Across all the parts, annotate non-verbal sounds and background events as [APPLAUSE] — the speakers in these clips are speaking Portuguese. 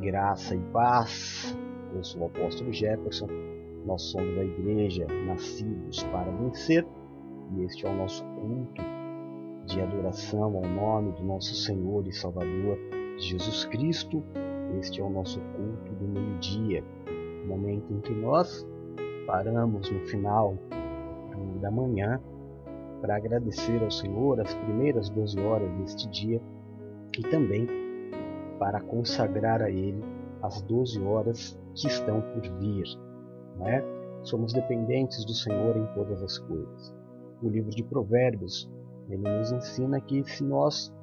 Graça e paz. Eu sou o apóstolo Jefferson. Nós somos a igreja Nascidos para Vencer e este é o nosso culto de adoração ao nome do nosso Senhor e Salvador Jesus Cristo. Este é o nosso culto do meio-dia, momento em que nós paramos no final da manhã para agradecer ao Senhor as primeiras 12 horas deste dia e também para consagrar a Ele as 12 horas que estão por vir. Não é? Somos dependentes do Senhor em todas as coisas. O livro de Provérbios ele nos ensina que se nós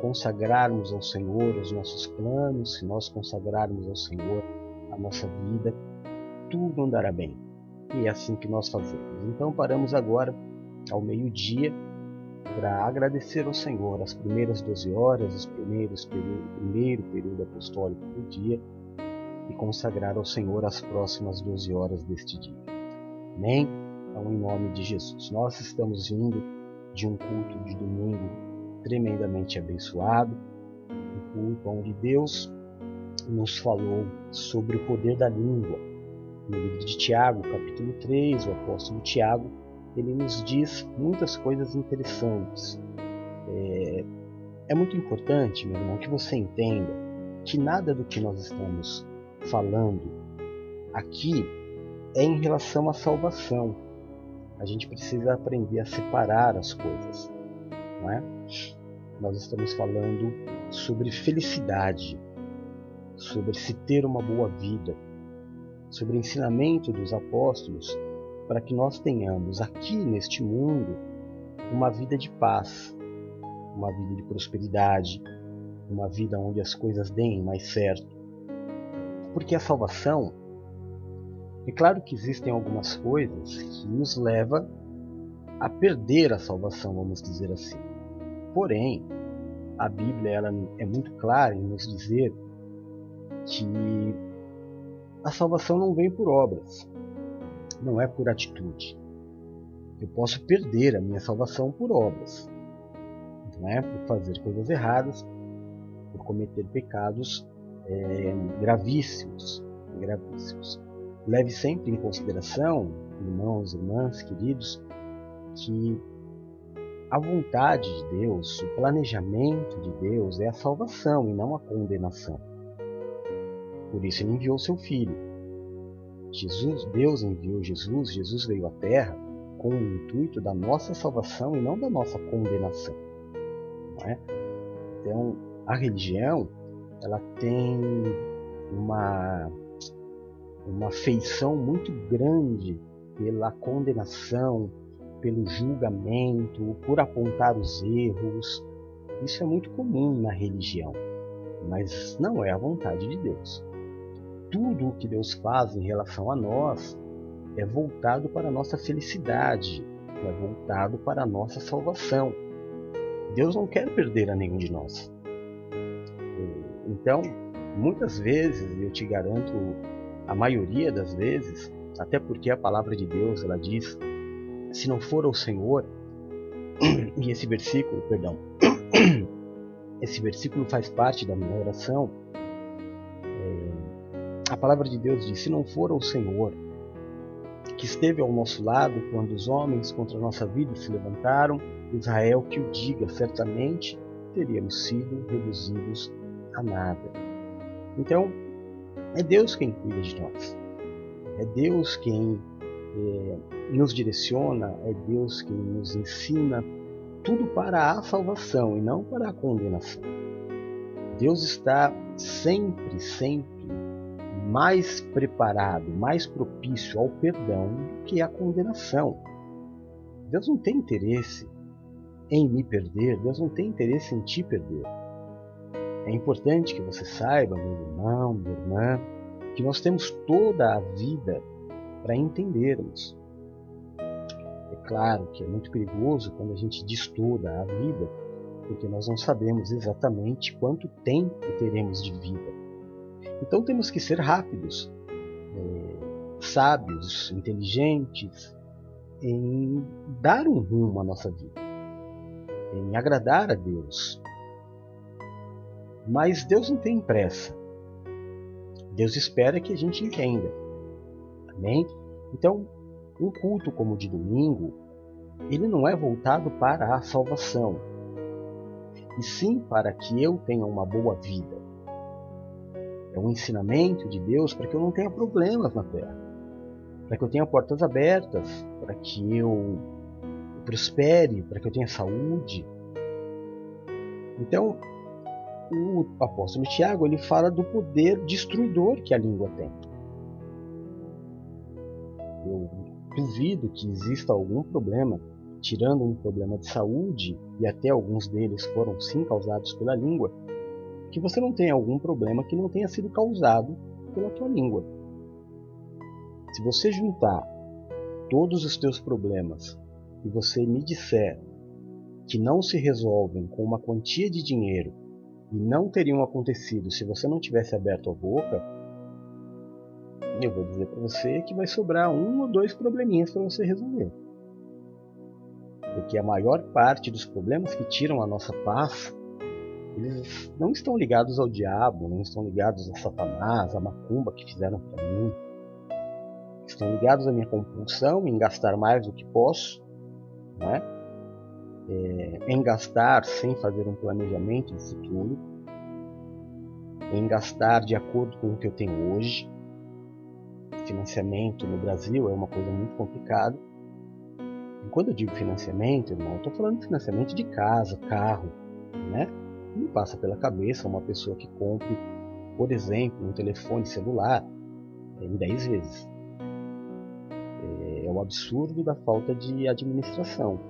consagrarmos ao Senhor os nossos planos, se nós consagrarmos ao Senhor a nossa vida, tudo andará bem. E é assim que nós fazemos. Então paramos agora ao meio-dia para agradecer ao Senhor as primeiras 12 horas, o primeiro período apostólico do dia e consagrar ao Senhor as próximas 12 horas deste dia. Amém? Então, em nome de Jesus. Nós estamos vindo de um culto de domingo tremendamente abençoado, um culto onde Deus nos falou sobre o poder da língua. No livro de Tiago, capítulo 3, o apóstolo Tiago ele nos diz muitas coisas interessantes. É, é muito importante, meu irmão, que você entenda que nada do que nós estamos falando aqui é em relação à salvação. A gente precisa aprender a separar as coisas, não é? Nós estamos falando sobre felicidade, sobre se ter uma boa vida, sobre o ensinamento dos apóstolos para que nós tenhamos aqui neste mundo uma vida de paz, uma vida de prosperidade, uma vida onde as coisas deem mais certo. Porque a salvação, é claro que existem algumas coisas que nos leva a perder a salvação, vamos dizer assim. Porém, a Bíblia ela é muito clara em nos dizer que a salvação não vem por obras não é por atitude. Eu posso perder a minha salvação por obras, não é por fazer coisas erradas, por cometer pecados é, gravíssimos, gravíssimos. Leve sempre em consideração, irmãos, irmãs, queridos, que a vontade de Deus, o planejamento de Deus é a salvação e não a condenação. Por isso ele enviou seu filho Jesus, Deus enviou Jesus, Jesus veio à Terra com o intuito da nossa salvação e não da nossa condenação. É? Então, a religião ela tem uma uma feição muito grande pela condenação, pelo julgamento, por apontar os erros. Isso é muito comum na religião, mas não é a vontade de Deus tudo o que Deus faz em relação a nós é voltado para a nossa felicidade, é voltado para a nossa salvação. Deus não quer perder a nenhum de nós. Então, muitas vezes, eu te garanto, a maioria das vezes, até porque a palavra de Deus ela diz: se não for o Senhor, [CLEARS THROAT] e esse versículo, perdão, [CLEARS THROAT] esse versículo faz parte da minha oração, palavra de Deus diz: Se não for o Senhor que esteve ao nosso lado quando os homens contra a nossa vida se levantaram, Israel que o diga, certamente teríamos sido reduzidos a nada. Então, é Deus quem cuida de nós. É Deus quem é, nos direciona, é Deus quem nos ensina tudo para a salvação e não para a condenação. Deus está sempre, sempre mais preparado, mais propício ao perdão do que à condenação. Deus não tem interesse em me perder, Deus não tem interesse em te perder. É importante que você saiba, meu irmão, minha irmã, que nós temos toda a vida para entendermos. É claro que é muito perigoso quando a gente diz toda a vida, porque nós não sabemos exatamente quanto tempo teremos de vida. Então temos que ser rápidos, é, sábios, inteligentes em dar um rumo à nossa vida, em agradar a Deus. Mas Deus não tem pressa. Deus espera que a gente entenda. Amém? Então, um culto como o de domingo, ele não é voltado para a salvação, e sim para que eu tenha uma boa vida. É um ensinamento de Deus para que eu não tenha problemas na terra, para que eu tenha portas abertas, para que eu prospere, para que eu tenha saúde. Então, o apóstolo Tiago ele fala do poder destruidor que a língua tem. Eu duvido que exista algum problema, tirando um problema de saúde, e até alguns deles foram sim causados pela língua, que você não tenha algum problema que não tenha sido causado pela tua língua. Se você juntar todos os teus problemas e você me disser que não se resolvem com uma quantia de dinheiro e não teriam acontecido se você não tivesse aberto a boca, eu vou dizer para você que vai sobrar um ou dois probleminhas para você resolver. Porque a maior parte dos problemas que tiram a nossa paz, eles não estão ligados ao diabo, não estão ligados a Satanás, a macumba que fizeram para mim. Estão ligados à minha compulsão em gastar mais do que posso, né? É, em gastar sem fazer um planejamento de futuro, em gastar de acordo com o que eu tenho hoje, financiamento no Brasil é uma coisa muito complicada. E quando eu digo financiamento, irmão, eu estou falando de financiamento de casa, carro, né? Não passa pela cabeça uma pessoa que compre, por exemplo, um telefone celular em 10 vezes. É, é o absurdo da falta de administração.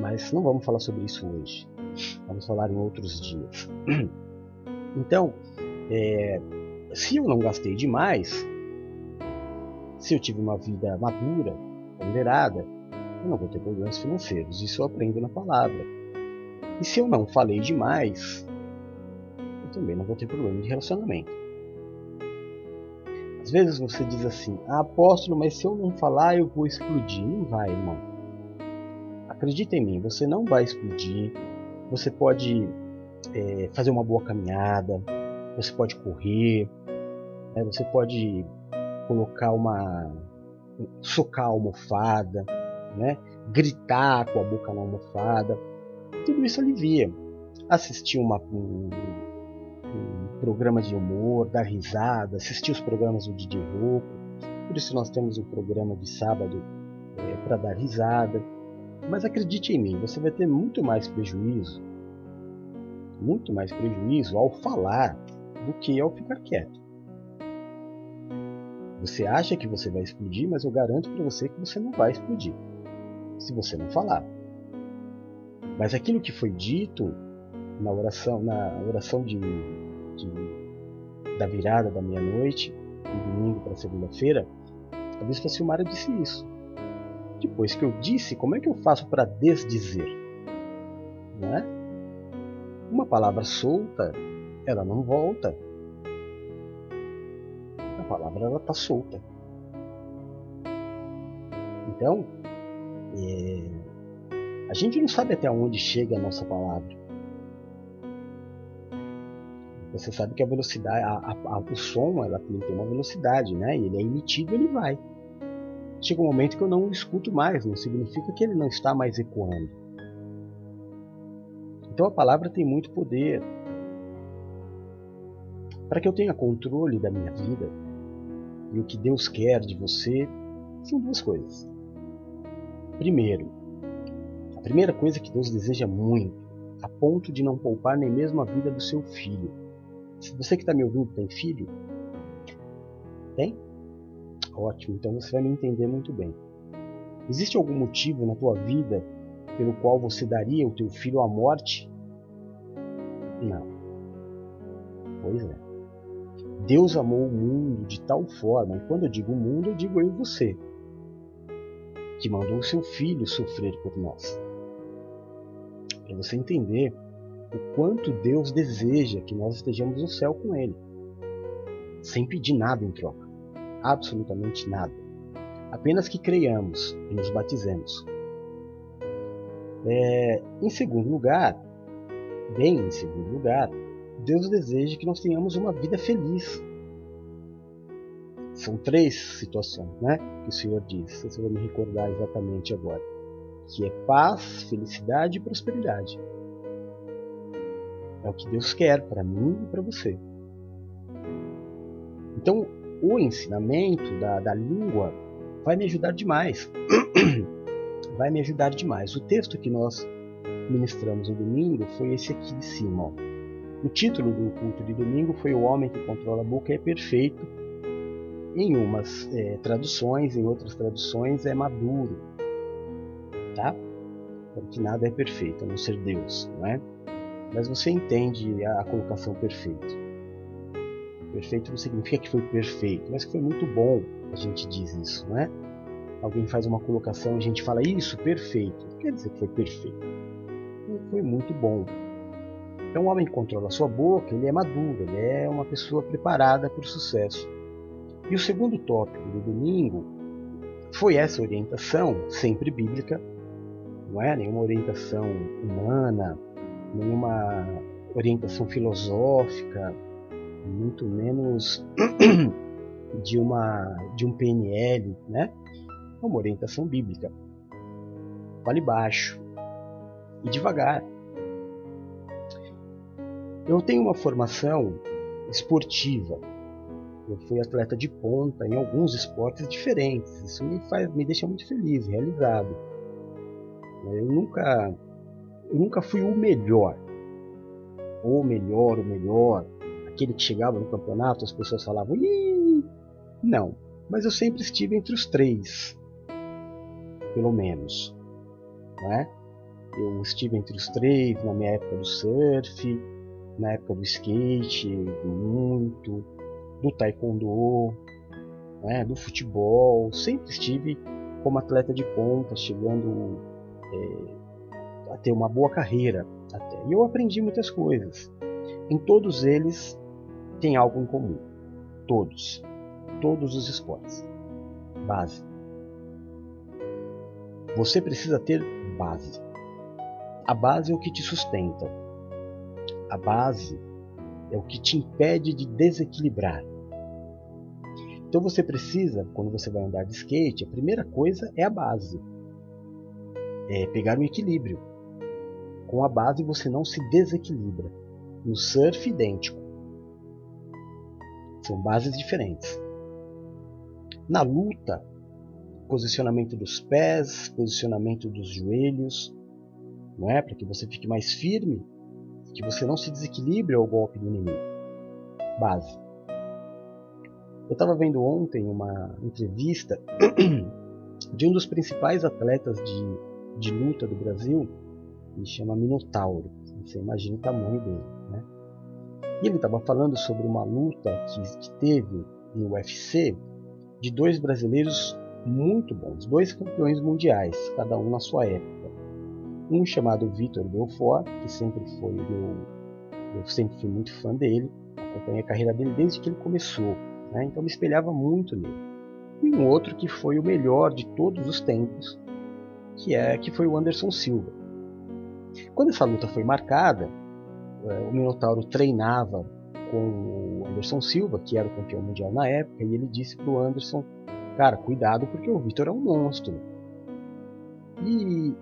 Mas não vamos falar sobre isso hoje. Vamos falar em outros dias. [CLEARS THROAT] Então, é, se eu não gastei demais, se eu tive uma vida madura, ponderada, eu não vou ter problemas financeiros. Isso eu aprendo na palavra. E se eu não falei demais, eu também não vou ter problema de relacionamento. Às vezes você diz assim: ah, apóstolo, mas se eu não falar eu vou explodir. Não vai, irmão. Acredita em mim, você não vai explodir. Você pode é, fazer uma boa caminhada, você pode correr, né, você pode colocar uma. socar a almofada, né? gritar com a boca na almofada. Tudo isso alivia. Assistir uma, um, um programa de humor, dar risada, assistir os programas do DJ Rouco. Por isso nós temos um programa de sábado é, para dar risada. Mas acredite em mim, você vai ter muito mais prejuízo, muito mais prejuízo ao falar do que ao ficar quieto. Você acha que você vai explodir, mas eu garanto para você que você não vai explodir se você não falar. Mas aquilo que foi dito na oração, na oração de, de da virada da meia-noite, do domingo para segunda-feira, a Bispa Silmara disse isso. Depois que eu disse, como é que eu faço para desdizer? Não é? Uma palavra solta, ela não volta palavra ela está solta. Então, é, a gente não sabe até onde chega a nossa palavra. Você sabe que a velocidade, a, a, o som, ela tem, tem uma velocidade, né? Ele é emitido, ele vai. Chega um momento que eu não escuto mais, não significa que ele não está mais ecoando. Então a palavra tem muito poder. Para que eu tenha controle da minha vida, e o que Deus quer de você são duas coisas. Primeiro, primeira coisa que Deus deseja muito, a ponto de não poupar nem mesmo a vida do seu filho. Se você que está me ouvindo tem filho, tem? Ótimo, então você vai me entender muito bem. Existe algum motivo na tua vida pelo qual você daria o teu filho à morte? Não. Pois é. Deus amou o mundo de tal forma, e quando eu digo o mundo, eu digo eu e você, que mandou o seu filho sofrer por nós. Para você entender o quanto Deus deseja que nós estejamos no céu com Ele, sem pedir nada em troca, absolutamente nada, apenas que creiamos e nos batizemos. É, em segundo lugar, bem em segundo lugar, Deus deseja que nós tenhamos uma vida feliz, são três situações né, que o Senhor diz, se você vai me recordar exatamente agora, que é paz, felicidade e prosperidade. É o que Deus quer para mim e para você. Então, o ensinamento da, da língua vai me ajudar demais. [CLEARS THROAT] vai me ajudar demais. O texto que nós ministramos no domingo foi esse aqui de cima. Ó. O título do culto de domingo foi O Homem que Controla a Boca é Perfeito. Em umas é, traduções, em outras traduções é maduro. Tá? Porque nada é perfeito, a não ser Deus, não é? Mas você entende a, colocação perfeito. Perfeito não significa que foi perfeito, mas que foi muito bom, a gente diz isso, não é? Alguém faz uma colocação e a gente fala isso, perfeito. Não quer dizer que foi perfeito. Foi muito bom. Então, o homem que controla a sua boca, ele é maduro, ele é uma pessoa preparada para o sucesso. E o segundo tópico do domingo foi essa orientação, sempre bíblica, não é nenhuma orientação humana, nenhuma orientação filosófica, muito menos [CLEARS THROAT] de uma de um PNL, né? É uma orientação bíblica. Fale baixo e devagar. Eu tenho uma formação esportiva. Eu fui atleta de ponta em alguns esportes diferentes. Isso me faz, me deixa muito feliz, realizado. Eu nunca, eu nunca fui o melhor, o melhor, o melhor, aquele que chegava no campeonato, as pessoas falavam, Ih! não. Mas eu sempre estive entre os três, pelo menos, não é? Eu estive entre os três na minha época do surf, na época do skate, muito, do taekwondo, né, do futebol, sempre estive como atleta de ponta, chegando é, a ter uma boa carreira até. E eu aprendi muitas coisas. Em todos eles tem algo em comum. Todos. Todos os esportes. Base. Você precisa ter base. A base é o que te sustenta a base é o que te impede de desequilibrar. Então você precisa, quando você vai andar de skate, a primeira coisa é a base. É pegar o equilíbrio. Com a base você não se desequilibra. No surf, idêntico. São bases diferentes. Na luta, posicionamento dos pés, posicionamento dos joelhos, não é? Para que você fique mais firme que você não se desequilibre ao golpe do inimigo. Base. Eu estava vendo ontem uma entrevista [CLEARS THROAT] de um dos principais atletas de, de luta do Brasil, que chama Minotauro. Você imagina o tamanho dele. Né? E ele estava falando sobre uma luta que, que teve no UFC de dois brasileiros muito bons, dois campeões mundiais, cada um na sua época um chamado Vitor Belfort, que sempre foi meu, eu sempre fui muito fã dele, acompanhei a carreira dele desde que ele começou, né? então me espelhava muito nele. E um outro que foi o melhor de todos os tempos, que é que foi o Anderson Silva. Quando essa luta foi marcada, é, o Minotauro treinava com o Anderson Silva, que era o campeão mundial na época, e ele disse para o Anderson, cara, cuidado porque o Vitor é um monstro. E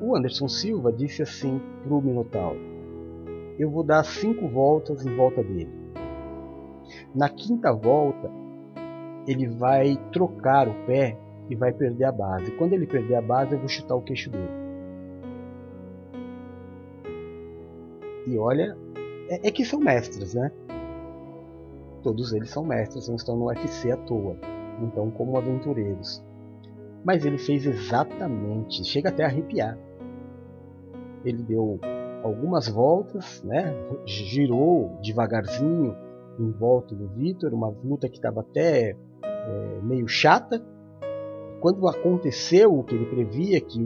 o Anderson Silva disse assim para o Minotauro: Eu vou dar cinco voltas em volta dele. Na quinta volta, ele vai trocar o pé e vai perder a base. Quando ele perder a base, eu vou chutar o queixo dele. E olha, é, é que são mestres, né? Todos eles são mestres, não estão no UFC à toa, não estão como aventureiros. Mas ele fez exatamente, chega até a arrepiar ele deu algumas voltas, né? girou devagarzinho em volta do Vitor, uma luta que estava até é, meio chata. Quando aconteceu o que ele previa, que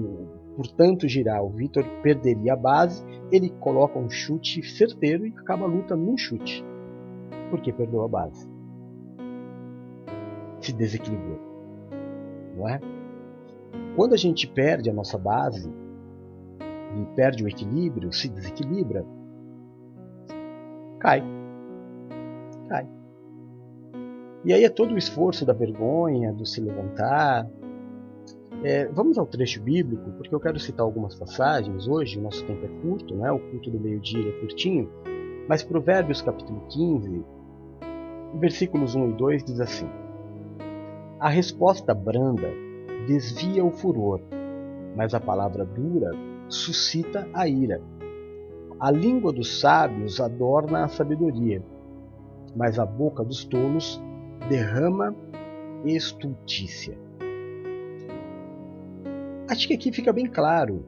por tanto girar o Vitor perderia a base, ele coloca um chute certeiro e acaba a luta num chute. Porque perdeu a base. Se desequilibrou. Não é? Quando a gente perde a nossa base, e perde o equilíbrio, se desequilibra, cai. Cai. E aí é todo o esforço da vergonha, do se levantar. É, vamos ao trecho bíblico, porque eu quero citar algumas passagens hoje, o nosso tempo é curto, né? o culto do meio-dia é curtinho, mas Provérbios capítulo 15, versículos 1 e 2 diz assim: A resposta branda desvia o furor, mas a palavra dura suscita a ira. A língua dos sábios adorna a sabedoria, mas a boca dos tolos derrama estultícia. Acho que aqui fica bem claro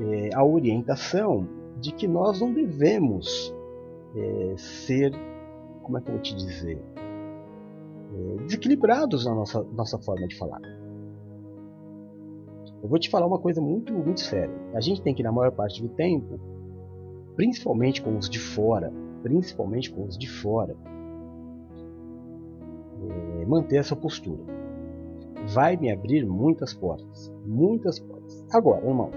é, a orientação de que nós não devemos é, ser, como é que eu vou te dizer, é, desequilibrados na nossa, nossa forma de falar. Eu vou te falar uma coisa muito, muito séria. A gente tem que, na maior parte do tempo, principalmente com os de fora, principalmente com os de fora, manter essa postura. Vai me abrir muitas portas, muitas portas. Agora, irmão,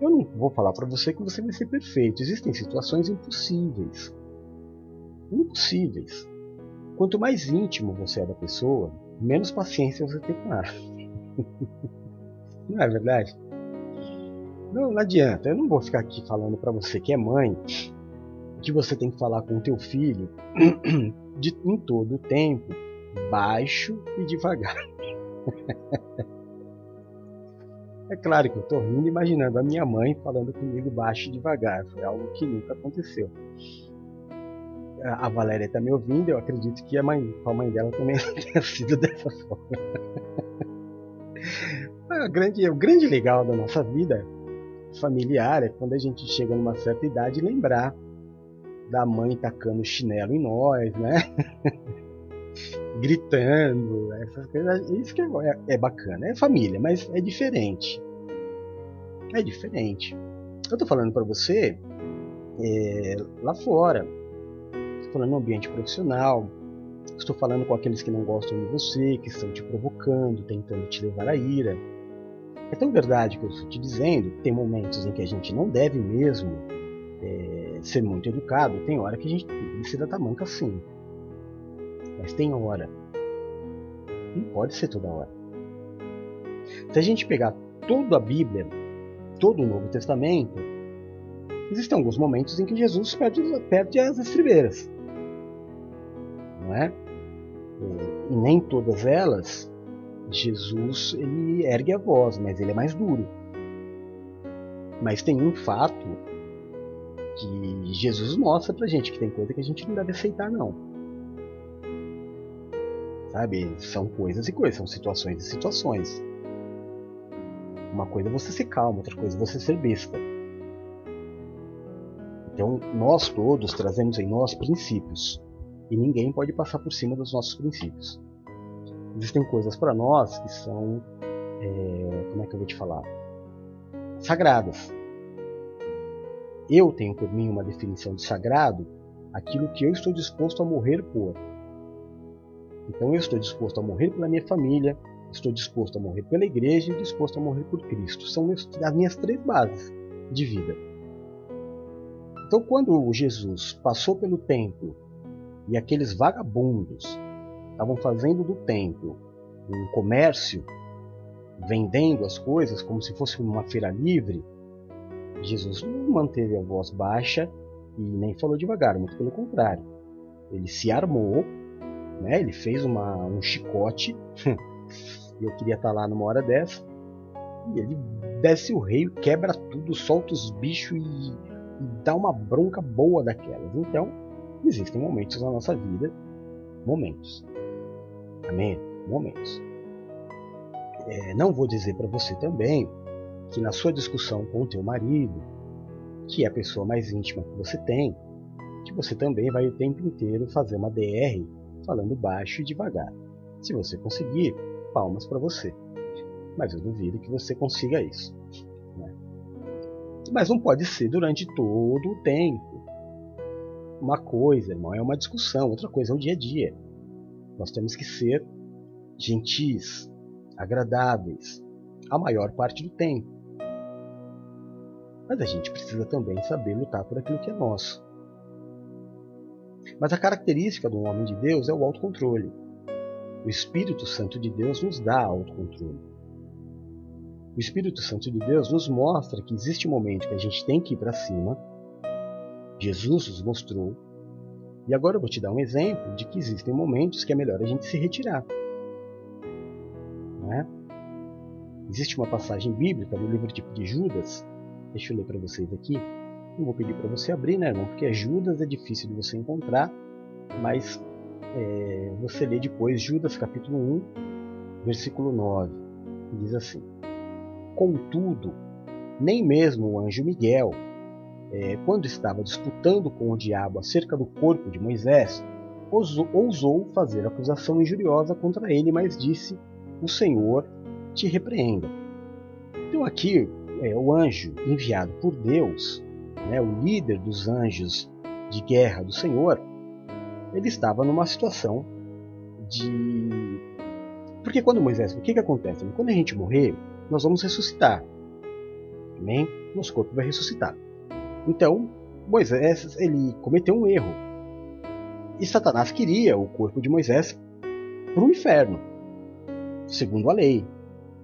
eu não vou falar para você que você vai ser perfeito. Existem situações impossíveis. Impossíveis. Quanto mais íntimo você é da pessoa, menos paciência você tem com ela. Não é verdade? Não, não adianta. Eu não vou ficar aqui falando para você que é mãe que você tem que falar com o teu filho [CLEARS THROAT] de, em todo o tempo, baixo e devagar. É claro que eu estou rindo imaginando a minha mãe falando comigo baixo e devagar. Foi algo que nunca aconteceu. A Valéria está me ouvindo, eu acredito que a mãe, a mãe dela também [LAUGHS] tenha sido dessa forma. A grande, o grande legal da nossa vida familiar é quando a gente chega numa certa idade lembrar da mãe tacando chinelo em nós, né? [LAUGHS] Gritando, essas coisas. Isso que é, é bacana. É família, mas é diferente. É diferente. Eu tô falando para você é, lá fora. Estou falando no ambiente profissional. Estou falando com aqueles que não gostam de você, que estão te provocando, tentando te levar à ira. É tão verdade que eu estou te dizendo que tem momentos em que a gente não deve mesmo é, ser muito educado. Tem hora que a gente tem que ser da tamanca sim. Mas tem hora. Não pode ser toda hora. Se a gente pegar toda a Bíblia, todo o Novo Testamento, existem alguns momentos em que Jesus perde, perde as estribeiras. Não é? E nem todas elas Jesus ele ergue a voz, mas ele é mais duro. Mas tem um fato que Jesus mostra pra gente que tem coisa que a gente não deve aceitar não. Sabe? São coisas e coisas, são situações e situações. Uma coisa é você ser calmo, outra coisa é você ser besta. Então, nós todos trazemos em nós princípios. E ninguém pode passar por cima dos nossos princípios. Existem coisas para nós que são, é, como é que eu vou te falar, sagradas. Eu tenho por mim uma definição de sagrado, aquilo que eu estou disposto a morrer por. Então eu estou disposto a morrer pela minha família, estou disposto a morrer pela igreja e disposto a morrer por Cristo. São as minhas três bases de vida. Então quando Jesus passou pelo templo e aqueles vagabundos estavam fazendo do templo um comércio, vendendo as coisas como se fosse uma feira livre, Jesus não manteve a voz baixa e nem falou devagar, muito pelo contrário. Ele se armou, né? ele fez uma, um chicote, [LAUGHS] eu queria estar lá numa hora dessa, e ele desce o rei, quebra tudo, solta os bichos e, e dá uma bronca boa daquelas. Então, existem momentos na nossa vida, momentos, Amém? Momentos. É, não vou dizer para você também que na sua discussão com o teu marido, que é a pessoa mais íntima que você tem, que você também vai o tempo inteiro fazer uma DR falando baixo e devagar. Se você conseguir, palmas para você. Mas eu duvido que você consiga isso. Né? Mas não pode ser durante todo o tempo. Uma coisa, irmão, é uma discussão, outra coisa é o dia a dia. Nós temos que ser gentis, agradáveis, a maior parte do tempo. Mas a gente precisa também saber lutar por aquilo que é nosso. Mas a característica do homem de Deus é o autocontrole. O Espírito Santo de Deus nos dá autocontrole. O Espírito Santo de Deus nos mostra que existe um momento que a gente tem que ir para cima. Jesus nos mostrou. E agora eu vou te dar um exemplo de que existem momentos que é melhor a gente se retirar. Não é? Existe uma passagem bíblica no livro de Judas. Deixa eu ler para vocês aqui. Não vou pedir para você abrir, né, irmão? Porque Judas é difícil de você encontrar, mas é, você lê depois Judas capítulo 1, versículo 9. Diz assim: Contudo, nem mesmo o anjo Miguel, é, quando estava disputando com o diabo acerca do corpo de Moisés, ousou fazer acusação injuriosa contra ele, mas disse: O Senhor te repreenda. Então, aqui, é, o anjo enviado por Deus né, o líder dos anjos de guerra do Senhor, ele estava numa situação de. Porque quando Moisés. O que, que acontece? Quando a gente morrer, nós vamos ressuscitar. Amém? Nosso corpo vai ressuscitar. Então, Moisés ele cometeu um erro. E Satanás queria o corpo de Moisés para o inferno, segundo a lei.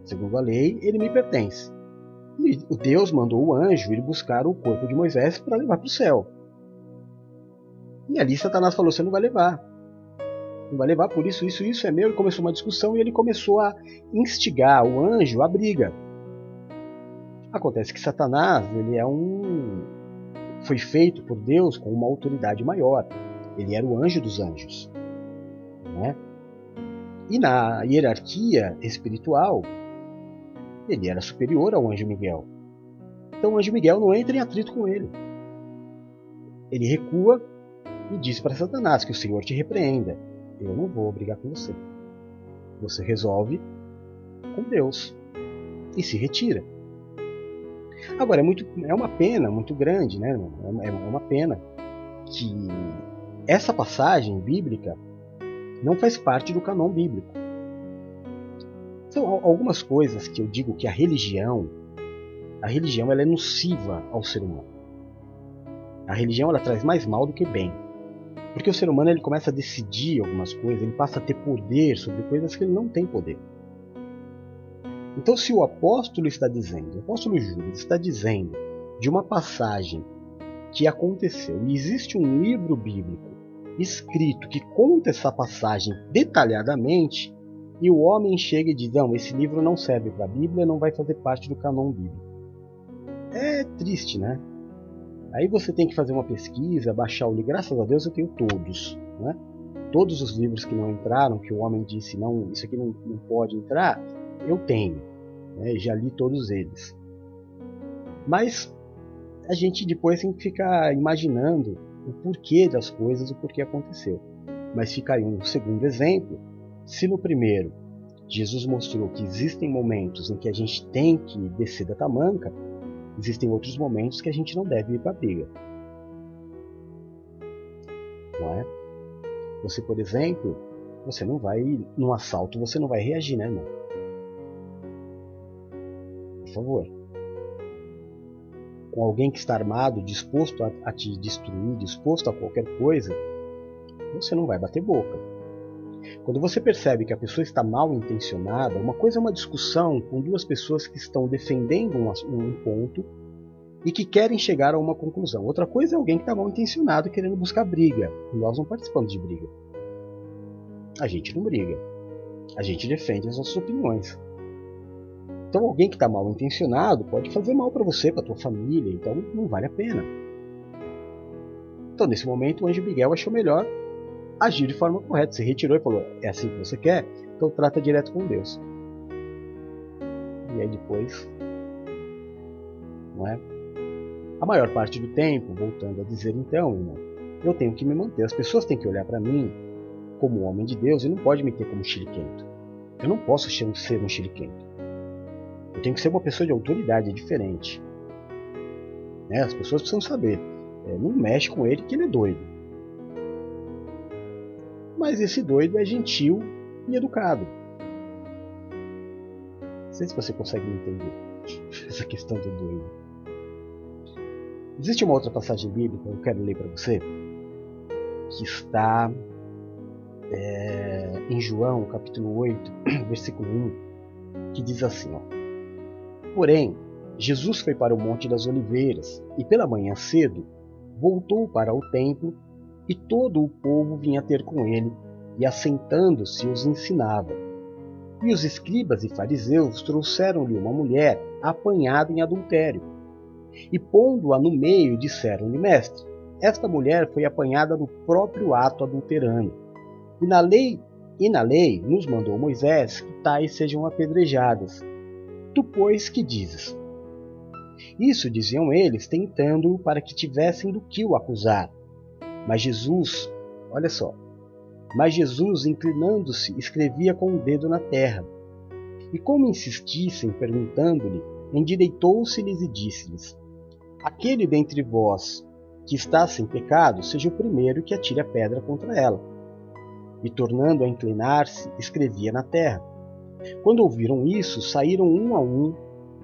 Segundo a lei, ele me pertence. O Deus mandou o anjo ir buscar o corpo de Moisés para levar para o céu. E ali Satanás falou: Você não vai levar. Não vai levar por isso, isso, isso é meu. E começou uma discussão e ele começou a instigar o anjo à briga. Acontece que Satanás ele é um foi feito por Deus com uma autoridade maior. Ele era o anjo dos anjos. Né? E na hierarquia espiritual, ele era superior ao anjo Miguel. Então o anjo Miguel não entra em atrito com ele. Ele recua e diz para Satanás que o Senhor te repreenda. Eu não vou brigar com você. Você resolve com Deus e se retira. Agora é muito é uma pena muito grande, né? É, é uma pena que essa passagem bíblica não faz parte do canon bíblico. São algumas coisas que eu digo que a religião, a religião ela é nociva ao ser humano. A religião ela traz mais mal do que bem. Porque o ser humano ele começa a decidir algumas coisas, ele passa a ter poder sobre coisas que ele não tem poder. Então, se o apóstolo está dizendo, o apóstolo Judas está dizendo de uma passagem que aconteceu, e existe um livro bíblico escrito que conta essa passagem detalhadamente, e o homem chega e diz: Não, esse livro não serve para a Bíblia, não vai fazer parte do canon bíblico. É triste, né? Aí você tem que fazer uma pesquisa, baixar o livro. Graças a Deus eu tenho todos. Né? Todos os livros que não entraram, que o homem disse: Não, isso aqui não, não pode entrar, eu tenho. Né? Já li todos eles. Mas a gente depois tem que ficar imaginando o porquê das coisas, o porquê aconteceu. Mas fica aí um segundo exemplo se no primeiro Jesus mostrou que existem momentos em que a gente tem que descer da tamanca, existem outros momentos que a gente não deve ir para a briga. Não é? Você, por exemplo, você não vai num assalto, você não vai reagir, né, irmão? Por favor. Com alguém que está armado, disposto a, a te destruir, disposto a qualquer coisa, você não vai bater boca. Quando você percebe que a pessoa está mal intencionada, uma coisa é uma discussão com duas pessoas que estão defendendo um, ponto e que querem chegar a uma conclusão. Outra coisa é alguém que está mal intencionado querendo buscar briga. Nós não participamos de briga. A gente não briga. A gente defende as nossas opiniões. Então alguém que está mal intencionado pode fazer mal para você, para tua família, então não vale a pena. Então nesse momento o anjo Miguel achou melhor agiu de forma correta, se retirou e falou: é assim que você quer? Então trata direto com Deus. E aí depois, não é? A maior parte do tempo, voltando a dizer então, irmão, eu tenho que me manter. As pessoas têm que olhar para mim como homem de Deus e não pode me ter como chiliquento. Eu não posso ser um chiliquento. Eu tenho que ser uma pessoa de autoridade, diferente. Né? As pessoas precisam saber. É, não mexe com ele que ele é doido. Mas esse doido é gentil e educado. Não sei se você consegue entender [LAUGHS] essa questão do doido. Existe uma outra passagem bíblica que eu quero ler para você que está é, em João, capítulo 8, [CLEARS THROAT] versículo 1, que diz assim: ó, Porém, Jesus foi para o Monte das Oliveiras e pela manhã cedo voltou para o templo e todo o povo vinha ter com ele e assentando-se os ensinava. E os escribas e fariseus trouxeram-lhe uma mulher apanhada em adultério. E pondo-a no meio, disseram-lhe: Mestre, esta mulher foi apanhada no próprio ato adulterando. E na lei, e na lei nos mandou Moisés que tais sejam apedrejadas. Tu, pois, que dizes? Isso diziam eles, tentando-o para que tivessem do que o acusar. Mas Jesus, olha só, mas Jesus, inclinando-se, escrevia com o dedo na terra. E como insistissem, perguntando-lhe, endireitou-se-lhes e disse-lhes: Aquele dentre vós que está sem pecado, seja o primeiro que atire a pedra contra ela. E tornando a inclinar-se, escrevia na terra. Quando ouviram isso, saíram um a um,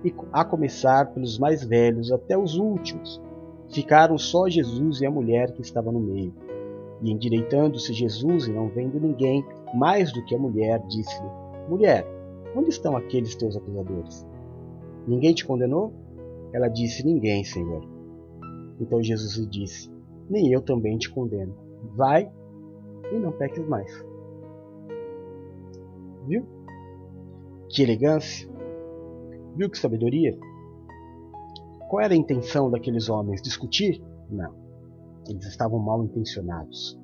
e a começar pelos mais velhos até os últimos. Ficaram só Jesus e a mulher que estava no meio. E endireitando-se Jesus e não vendo ninguém, mais do que a mulher, disse-lhe: Mulher, onde estão aqueles teus acusadores? Ninguém te condenou? Ela disse: Ninguém, Senhor. Então Jesus lhe disse: Nem eu também te condeno. Vai e não peques mais. Viu? Que elegância! Viu que sabedoria? Qual era a intenção daqueles homens? Discutir? Não. Eles estavam mal intencionados.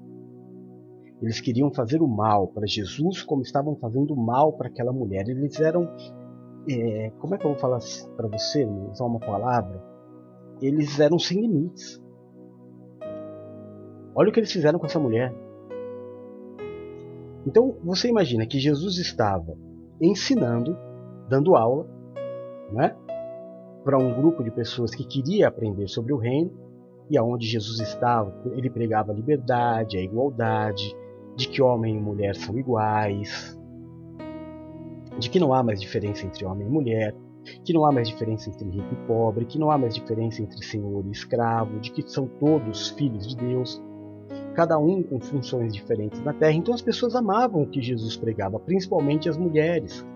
Eles queriam fazer o mal para Jesus como estavam fazendo o mal para aquela mulher. Eles eram. É, como é que eu vou falar para você? Usar uma palavra? Eles eram sem limites. Olha o que eles fizeram com essa mulher. Então você imagina que Jesus estava ensinando, dando aula, né, para um grupo de pessoas que queria aprender sobre o reino, e aonde Jesus estava, ele pregava a liberdade, a igualdade, de que homem e mulher são iguais, de que não há mais diferença entre homem e mulher, que não há mais diferença entre rico e pobre, que não há mais diferença entre senhor e escravo, de que são todos filhos de Deus, cada um com funções diferentes na terra. Então as pessoas amavam o que Jesus pregava, principalmente as mulheres.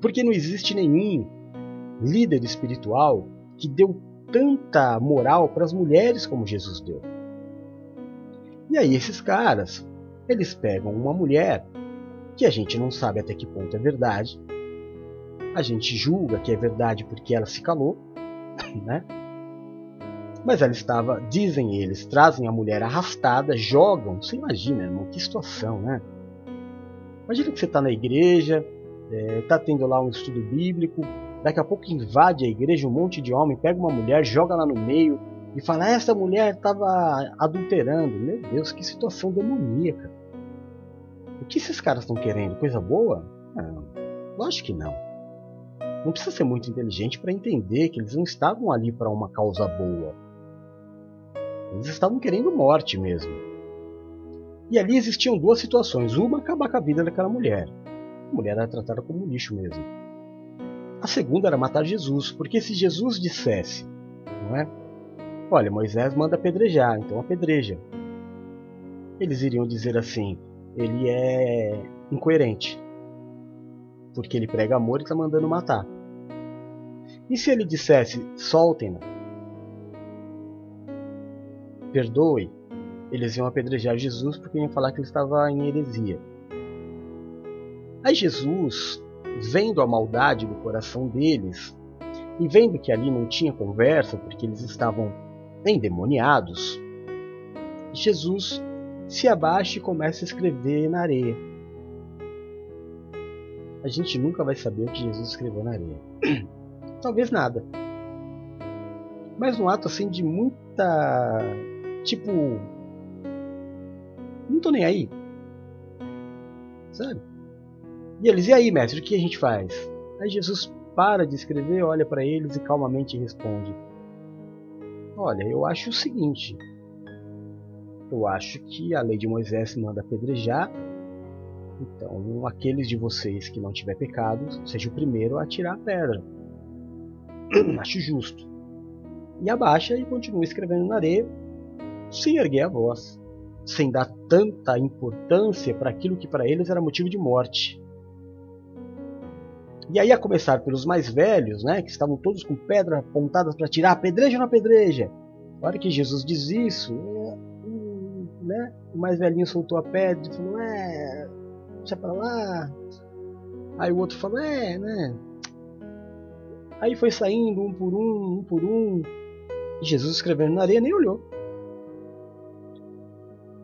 Porque não existe nenhum líder espiritual que deu tanta moral para as mulheres como Jesus deu. E aí esses caras, eles pegam uma mulher que a gente não sabe até que ponto é verdade. A gente julga que é verdade porque ela se calou, [LAUGHS] né? Mas ela estava, dizem eles, trazem a mulher arrastada, jogam. Você imagina, irmão, que situação, né? Imagina que você está na igreja, está é, tendo lá um estudo bíblico, daqui a pouco invade a igreja um monte de homem, pega uma mulher, joga lá no meio e fala: ah, essa mulher estava adulterando. Meu Deus, que situação demoníaca. O que esses caras estão querendo? Coisa boa? Não, lógico que não. Não precisa ser muito inteligente para entender que eles não estavam ali para uma causa boa. Eles estavam querendo morte mesmo. E ali existiam duas situações. Uma, acabar com a vida daquela mulher. A mulher era tratada como lixo mesmo. A segunda era matar Jesus, porque se Jesus dissesse, não é? Olha, Moisés manda apedrejar, então apedreja. Eles iriam dizer assim: ele é incoerente, porque ele prega amor e está mandando matar. E se ele dissesse: soltem-na, perdoe, eles iam apedrejar Jesus porque iam falar que ele estava em heresia. Aí Jesus, vendo a maldade do coração deles e vendo que ali não tinha conversa porque eles estavam endemoniados, Jesus se abaixa e começa a escrever na areia. A gente nunca vai saber o que Jesus escreveu na areia. [CLEARS THROAT] Talvez nada. Mas um ato assim de muita. Tipo. Não tô nem aí. Sabe? E eles, e aí, mestre, o que a gente faz? Aí Jesus para de escrever, olha para eles e calmamente responde: Olha, eu acho o seguinte. Eu acho que a lei de Moisés manda apedrejar. Então, aqueles de vocês que não tiver pecado, seja o primeiro a tirar a pedra. [CLEARS THROAT] acho justo. E abaixa e continua escrevendo na areia. sem erguer a voz, sem dar tanta importância para aquilo que para eles era motivo de morte. E aí, a começar pelos mais velhos, né, que estavam todos com pedras apontadas para tirar, apedreja ou não apedreja? Na hora que Jesus diz isso, né, o mais velhinho soltou a pedra e falou: É, deixa pra lá. Aí o outro falou: É, né. Aí foi saindo um por um, um por um. E Jesus escrevendo na areia nem olhou.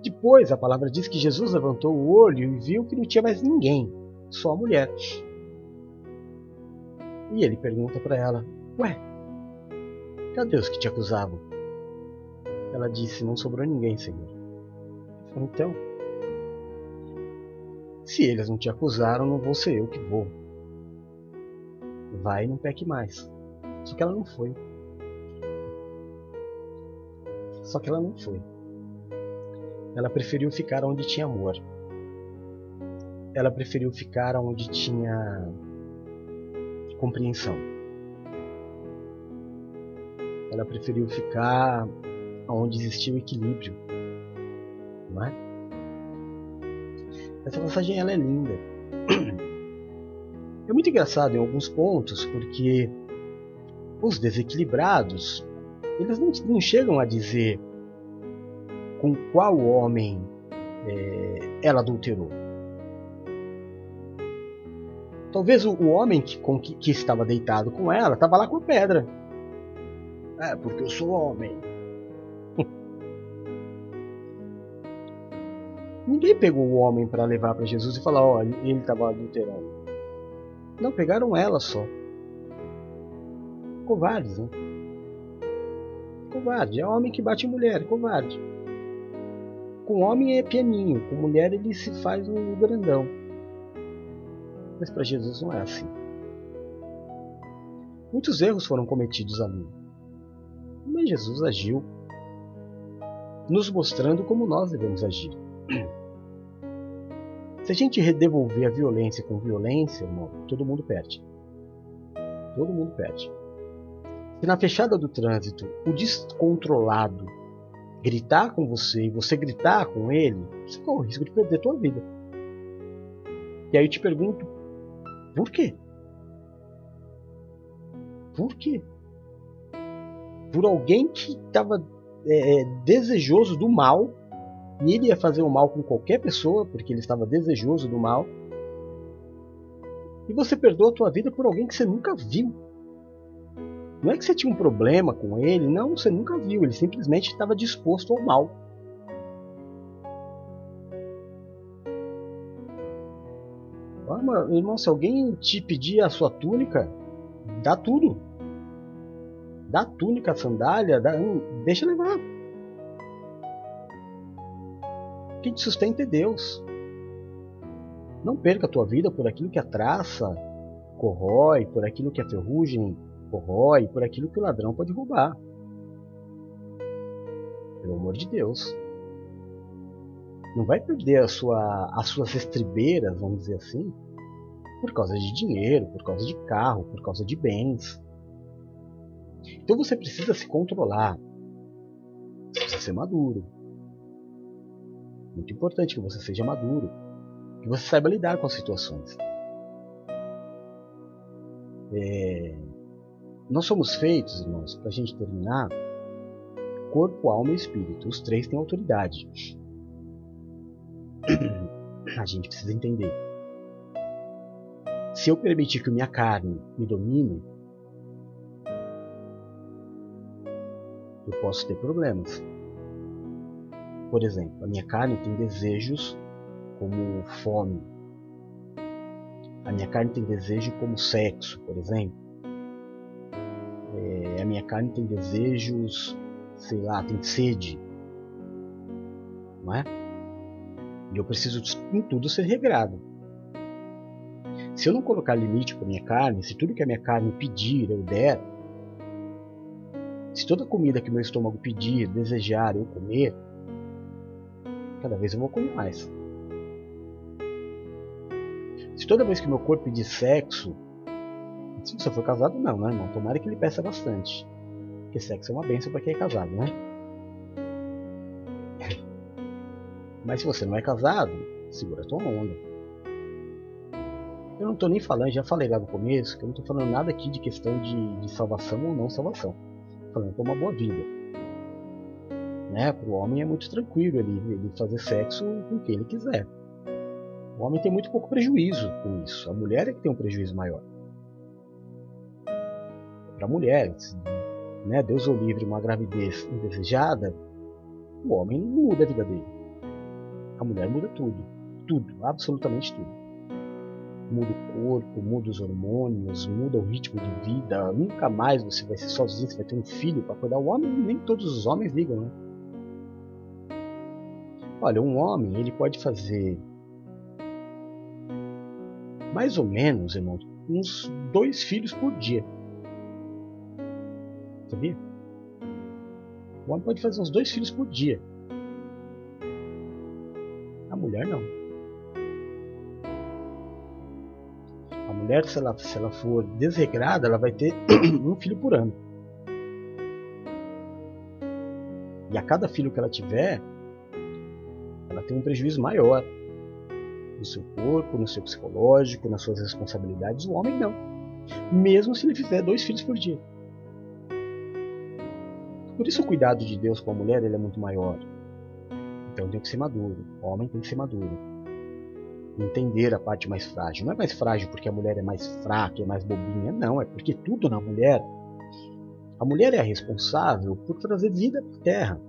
Depois a palavra diz que Jesus levantou o olho e viu que não tinha mais ninguém, só a mulher. E ele pergunta para ela: Ué, cadê os que te acusavam? Ela disse: Não sobrou ninguém, Senhor. Então, se eles não te acusaram, não vou ser eu que vou. Vai e não peque mais. Só que ela não foi. Só que ela não foi. Ela preferiu ficar onde tinha amor. Ela preferiu ficar onde tinha compreensão. Ela preferiu ficar onde existia o equilíbrio. Não é? Essa passagem ela é linda. É muito engraçado em alguns pontos, porque os desequilibrados eles não, não chegam a dizer com qual homem é, ela adulterou. Talvez o, o homem que, com, que, que, estava deitado com ela estava lá com a pedra. É, porque eu sou homem. [LAUGHS] Ninguém pegou o homem para levar para Jesus e falar: olha, ele estava adulterando. Não, pegaram ela só. Covardes, né? Covarde. É homem que bate mulher, covarde. Com homem é pianinho, com mulher ele se faz um grandão. Mas para Jesus não é assim. Muitos erros foram cometidos ali. Mas Jesus agiu nos mostrando como nós devemos agir. [CLEARS THROAT] Se a gente redevolver a violência com violência, irmão, todo mundo perde. Todo mundo perde. Se na fechada do trânsito o descontrolado gritar com você e você gritar com ele, você corre o risco de perder a tua vida. E aí eu te pergunto, por quê? Por quê? Por alguém que estava é, é, desejoso do mal, e ele ia fazer o mal com qualquer pessoa, porque ele estava desejoso do mal, e você perdoa a tua vida por alguém que você nunca viu. Não é que você tinha um problema com ele, não, você nunca viu, ele simplesmente estava disposto ao mal. Ah, irmão, se alguém te pedir a sua túnica, dá tudo. Dá túnica, sandália, dá, hum, deixa levar. Quem te sustenta é Deus. Não perca a tua vida por aquilo que a traça corrói, por aquilo que a ferrugem corrói, por aquilo que o ladrão pode roubar. Pelo amor de Deus. Não vai perder a sua, as suas estribeiras, vamos dizer assim, por causa de dinheiro, por causa de carro, por causa de bens. Então você precisa se controlar. Você precisa ser maduro. Muito importante que você seja maduro. Que você saiba lidar com as situações. É... Nós somos feitos, irmãos, para a gente terminar, corpo, alma e espírito. Os três têm autoridade. [CLEARS THROAT] A gente precisa entender se eu permitir que minha carne me domine, eu posso ter problemas. Por exemplo, a minha carne tem desejos como fome. A minha carne tem desejo como sexo, por exemplo. É, a minha carne tem desejos, sei lá, tem sede. Não é? E eu preciso em tudo ser regrado. Se eu não colocar limite para minha carne, se tudo que a minha carne pedir eu der, se toda comida que meu estômago pedir, desejar, eu comer, cada vez eu vou comer mais. Se toda vez que meu corpo pedir sexo, se você for casado, não, né, irmão? Tomara que ele peça bastante. Porque sexo é uma benção para quem é casado, né? [LAUGHS] Mas se você não é casado, segura a tua onda. Eu não estou nem falando, já falei lá no começo, que eu não estou falando nada aqui de questão de, de salvação ou não salvação. Estou falando para uma boa vida. Né? Para o homem é muito tranquilo ele, ele fazer sexo com quem ele quiser. O homem tem muito pouco prejuízo com isso. A mulher é que tem um prejuízo maior. Para a mulher, né? Deus o livre uma gravidez indesejada, o homem não muda a vida dele. A mulher muda tudo. Tudo, absolutamente tudo. Muda o corpo, muda os hormônios, muda o ritmo de vida. Nunca mais você vai ser sozinho, você vai ter um filho para cuidar. O homem, nem todos os homens ligam, né? Olha, um homem, ele pode fazer mais ou menos, irmão, uns dois filhos por dia. Sabia? O homem pode fazer uns dois filhos por dia. A mulher não. Mulher, se ela, se ela for desregrada, ela vai ter [CLEARS THROAT] um filho por ano. E a cada filho que ela tiver, ela tem um prejuízo maior no seu corpo, no seu psicológico, nas suas responsabilidades. O homem não. Mesmo se ele fizer dois filhos por dia. Por isso o cuidado de Deus com a mulher ele é muito maior. Então tem que ser maduro. O homem tem que ser maduro. Entender a parte mais frágil. Não é mais frágil porque a mulher é mais fraca, é mais bobinha. Não, é porque tudo na mulher. A mulher é a responsável por trazer vida para a terra.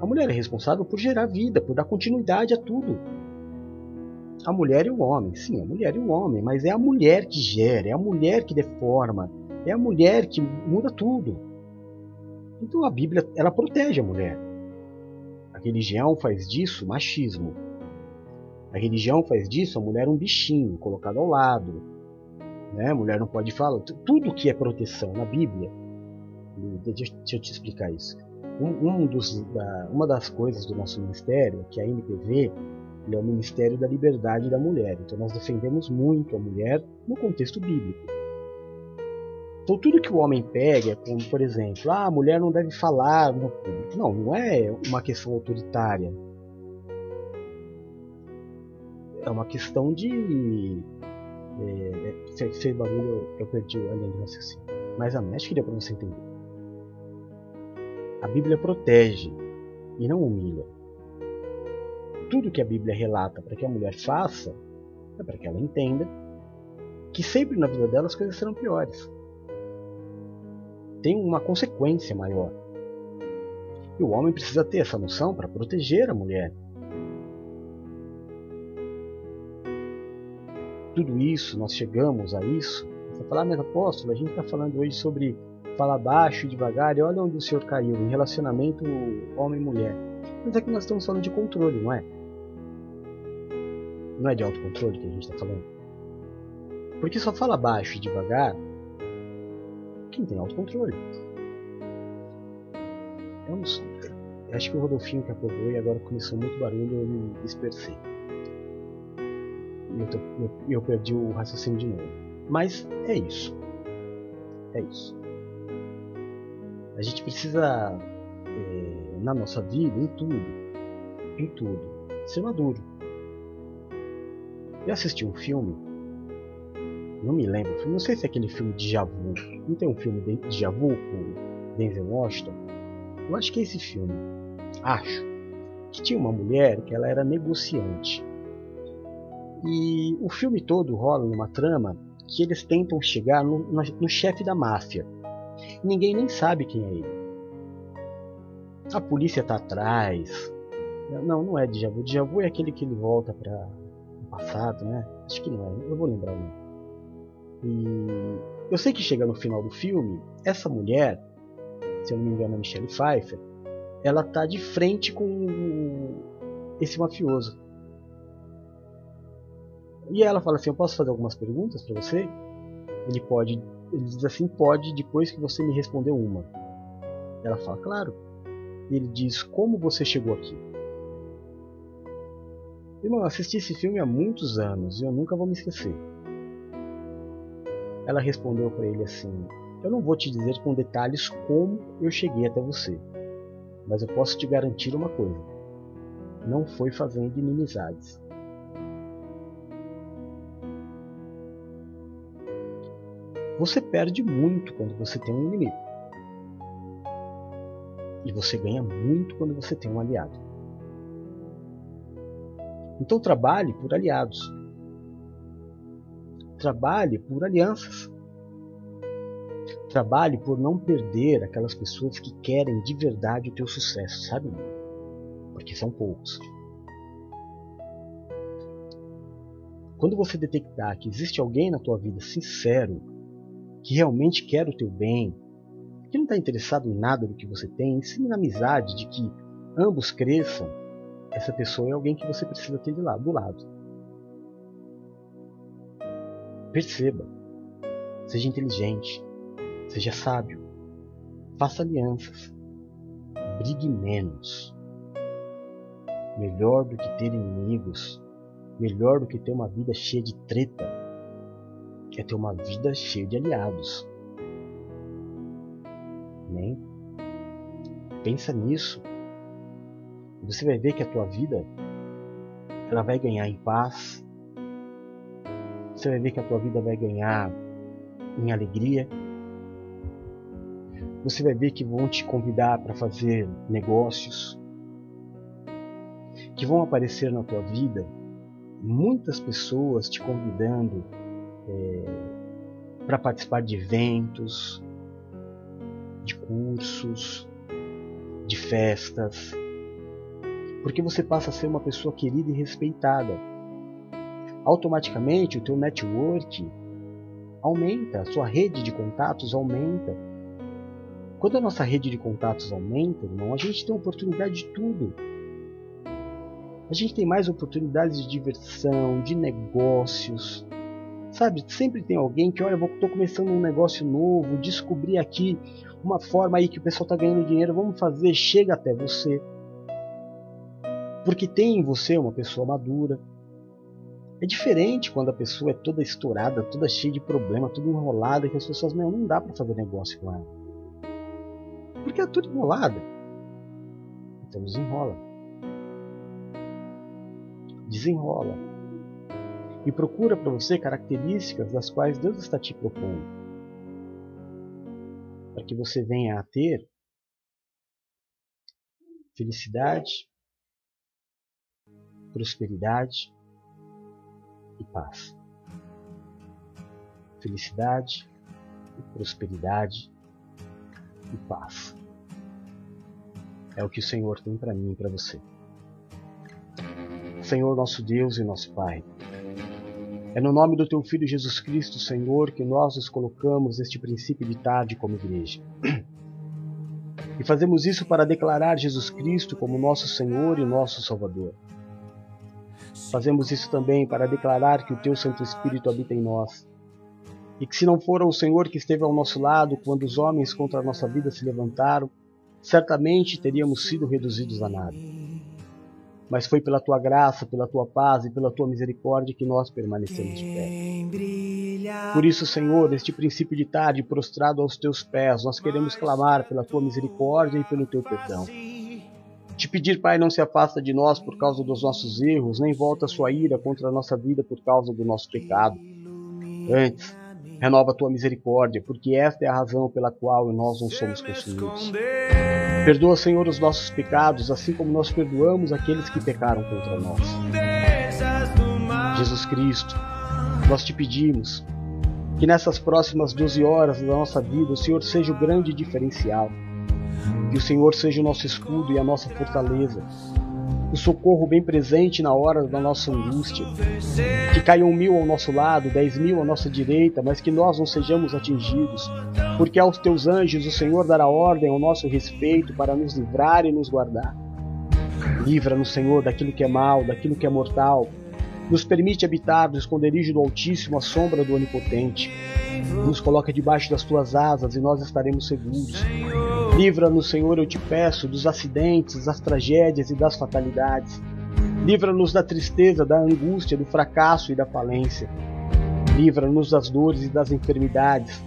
A mulher é responsável por gerar vida, por dar continuidade a tudo. A mulher e o homem, sim, a mulher e o homem, mas é a mulher que gera, é a mulher que deforma, é a mulher que muda tudo. Então a Bíblia, ela protege a mulher. A religião faz disso machismo. A religião faz disso a mulher um bichinho colocado ao lado. Né? A mulher não pode falar. Tudo que é proteção na Bíblia. Deixa eu te explicar isso um, um dos, da, uma das coisas do nosso ministério, que é a MPV, é o Ministério da Liberdade da Mulher. Então nós defendemos muito a mulher no contexto bíblico. Então tudo que o homem pega, como por exemplo, ah, a mulher não deve falar no público. Não, não é uma questão autoritária. É uma questão de. É, é fez barulho, eu perdi a linha de raciocínio. Mas a que deu para você entender. A Bíblia protege e não humilha. Tudo que a Bíblia relata para que a mulher faça é para que ela entenda que sempre na vida dela as coisas serão piores. Tem uma consequência maior. E o homem precisa ter essa noção para proteger a mulher. Tudo isso, nós chegamos a isso. Você fala, ah, mas apóstolo, a gente está falando hoje sobre fala baixo e devagar, e olha onde o senhor caiu, em relacionamento homem-mulher. Mas é que nós estamos falando de controle, não é? Não é de autocontrole que a gente está falando? Porque só fala baixo e devagar quem tem autocontrole. Eu não sei. Acho que o Rodolfinho que apagou e agora começou muito barulho eu me dispersei. Eu, eu, eu perdi o raciocínio de novo. Mas é isso. É isso. A gente precisa, é, na nossa vida, em tudo, em tudo, ser maduro. Eu assisti um filme, não me lembro, não sei se é aquele filme de Javu. Não tem um filme de Javu com Denzel Washington? Eu acho que é esse filme. Acho. Que tinha uma mulher que ela era negociante. E o filme todo rola numa trama que eles tentam chegar no, no, no chefe da máfia ninguém nem sabe quem é ele. A polícia tá atrás. Não, não é Djavu. Vu. Djavu é aquele que ele volta para o passado, né? Acho que não é. Eu vou lembrar o nome. E eu sei que chega no final do filme, essa mulher, se eu não me engano, é Michelle Pfeiffer, ela tá de frente com esse mafioso. E ela fala assim: Eu posso fazer algumas perguntas para você? Ele pode ele diz assim: pode, depois que você me respondeu uma. Ela fala: claro. Ele diz: como você chegou aqui? Irmão, eu assisti esse filme há muitos anos e eu nunca vou me esquecer. Ela respondeu para ele assim: Eu não vou te dizer com detalhes como eu cheguei até você, mas eu posso te garantir uma coisa: não foi fazendo inimizades. Você perde muito quando você tem um inimigo. E você ganha muito quando você tem um aliado. Então trabalhe por aliados. Trabalhe por alianças. Trabalhe por não perder aquelas pessoas que querem de verdade o teu sucesso, sabe? Porque são poucos. Quando você detectar que existe alguém na tua vida sincero, que realmente quer o teu bem, que não está interessado em nada do que você tem, ensine na amizade de que ambos cresçam, essa pessoa é alguém que você precisa ter de lado, do lado. Perceba. Seja inteligente. Seja sábio. Faça alianças. Brigue menos. Melhor do que ter inimigos. Melhor do que ter uma vida cheia de treta. É ter uma vida cheia de aliados. Nem? Pensa nisso. Você vai ver que a tua vida ela vai ganhar em paz, você vai ver que a tua vida vai ganhar em alegria. Você vai ver que vão te convidar para fazer negócios, que vão aparecer na tua vida muitas pessoas te convidando é, para participar de eventos, de cursos, de festas, porque você passa a ser uma pessoa querida e respeitada automaticamente o teu network aumenta, a sua rede de contatos aumenta. Quando a nossa rede de contatos aumenta, irmão, a gente tem oportunidade de tudo. A gente tem mais oportunidades de diversão, de negócios. Sabe, sempre tem alguém que, olha, eu estou começando um negócio novo, descobri aqui uma forma aí que o pessoal está ganhando dinheiro, vamos fazer, chega até você. Porque tem em você uma pessoa madura, é diferente quando a pessoa é toda estourada, toda cheia de problema, toda enrolada, que as pessoas, meu, não dá para fazer negócio com ela. Porque é tudo enrolada. Então desenrola. Desenrola. E procura para você características das quais Deus está te propondo. Para que você venha a ter felicidade, prosperidade, e paz. Felicidade prosperidade e paz. É o que o Senhor tem para mim e para você. Senhor nosso Deus e nosso Pai, é no nome do Teu Filho Jesus Cristo, Senhor, que nós nos colocamos este princípio de tarde como igreja. E fazemos isso para declarar Jesus Cristo como nosso Senhor e nosso Salvador. Fazemos isso também para declarar que o Teu Santo Espírito habita em nós. E que se não for o Senhor que esteve ao nosso lado quando os homens contra a nossa vida se levantaram, certamente teríamos sido reduzidos a nada. Mas foi pela tua graça, pela tua paz e pela tua misericórdia que nós permanecemos de pé. Por isso, Senhor, este princípio de tarde prostrado aos teus pés, nós queremos clamar pela tua misericórdia e pelo teu perdão. Te pedir, Pai, não se afasta de nós por causa dos nossos erros, nem volta a sua ira contra a nossa vida por causa do nosso pecado. Antes, renova a tua misericórdia, porque esta é a razão pela qual nós não somos consumidos. Perdoa, Senhor, os nossos pecados, assim como nós perdoamos aqueles que pecaram contra nós. Jesus Cristo, nós te pedimos que nessas próximas 12 horas da nossa vida o Senhor seja o grande diferencial que o Senhor seja o nosso escudo e a nossa fortaleza, o socorro bem presente na hora da nossa angústia. Que caiam mil ao nosso lado, dez mil à nossa direita, mas que nós não sejamos atingidos, porque aos teus anjos o Senhor dará ordem ao nosso respeito para nos livrar e nos guardar. Livra-nos, Senhor, daquilo que é mal, daquilo que é mortal. Nos permite habitar no esconderijo do Altíssimo, à sombra do Onipotente. Nos coloca debaixo das tuas asas e nós estaremos seguros. Livra-nos, Senhor, eu te peço, dos acidentes, das tragédias e das fatalidades. Livra-nos da tristeza, da angústia, do fracasso e da falência. Livra-nos das dores e das enfermidades.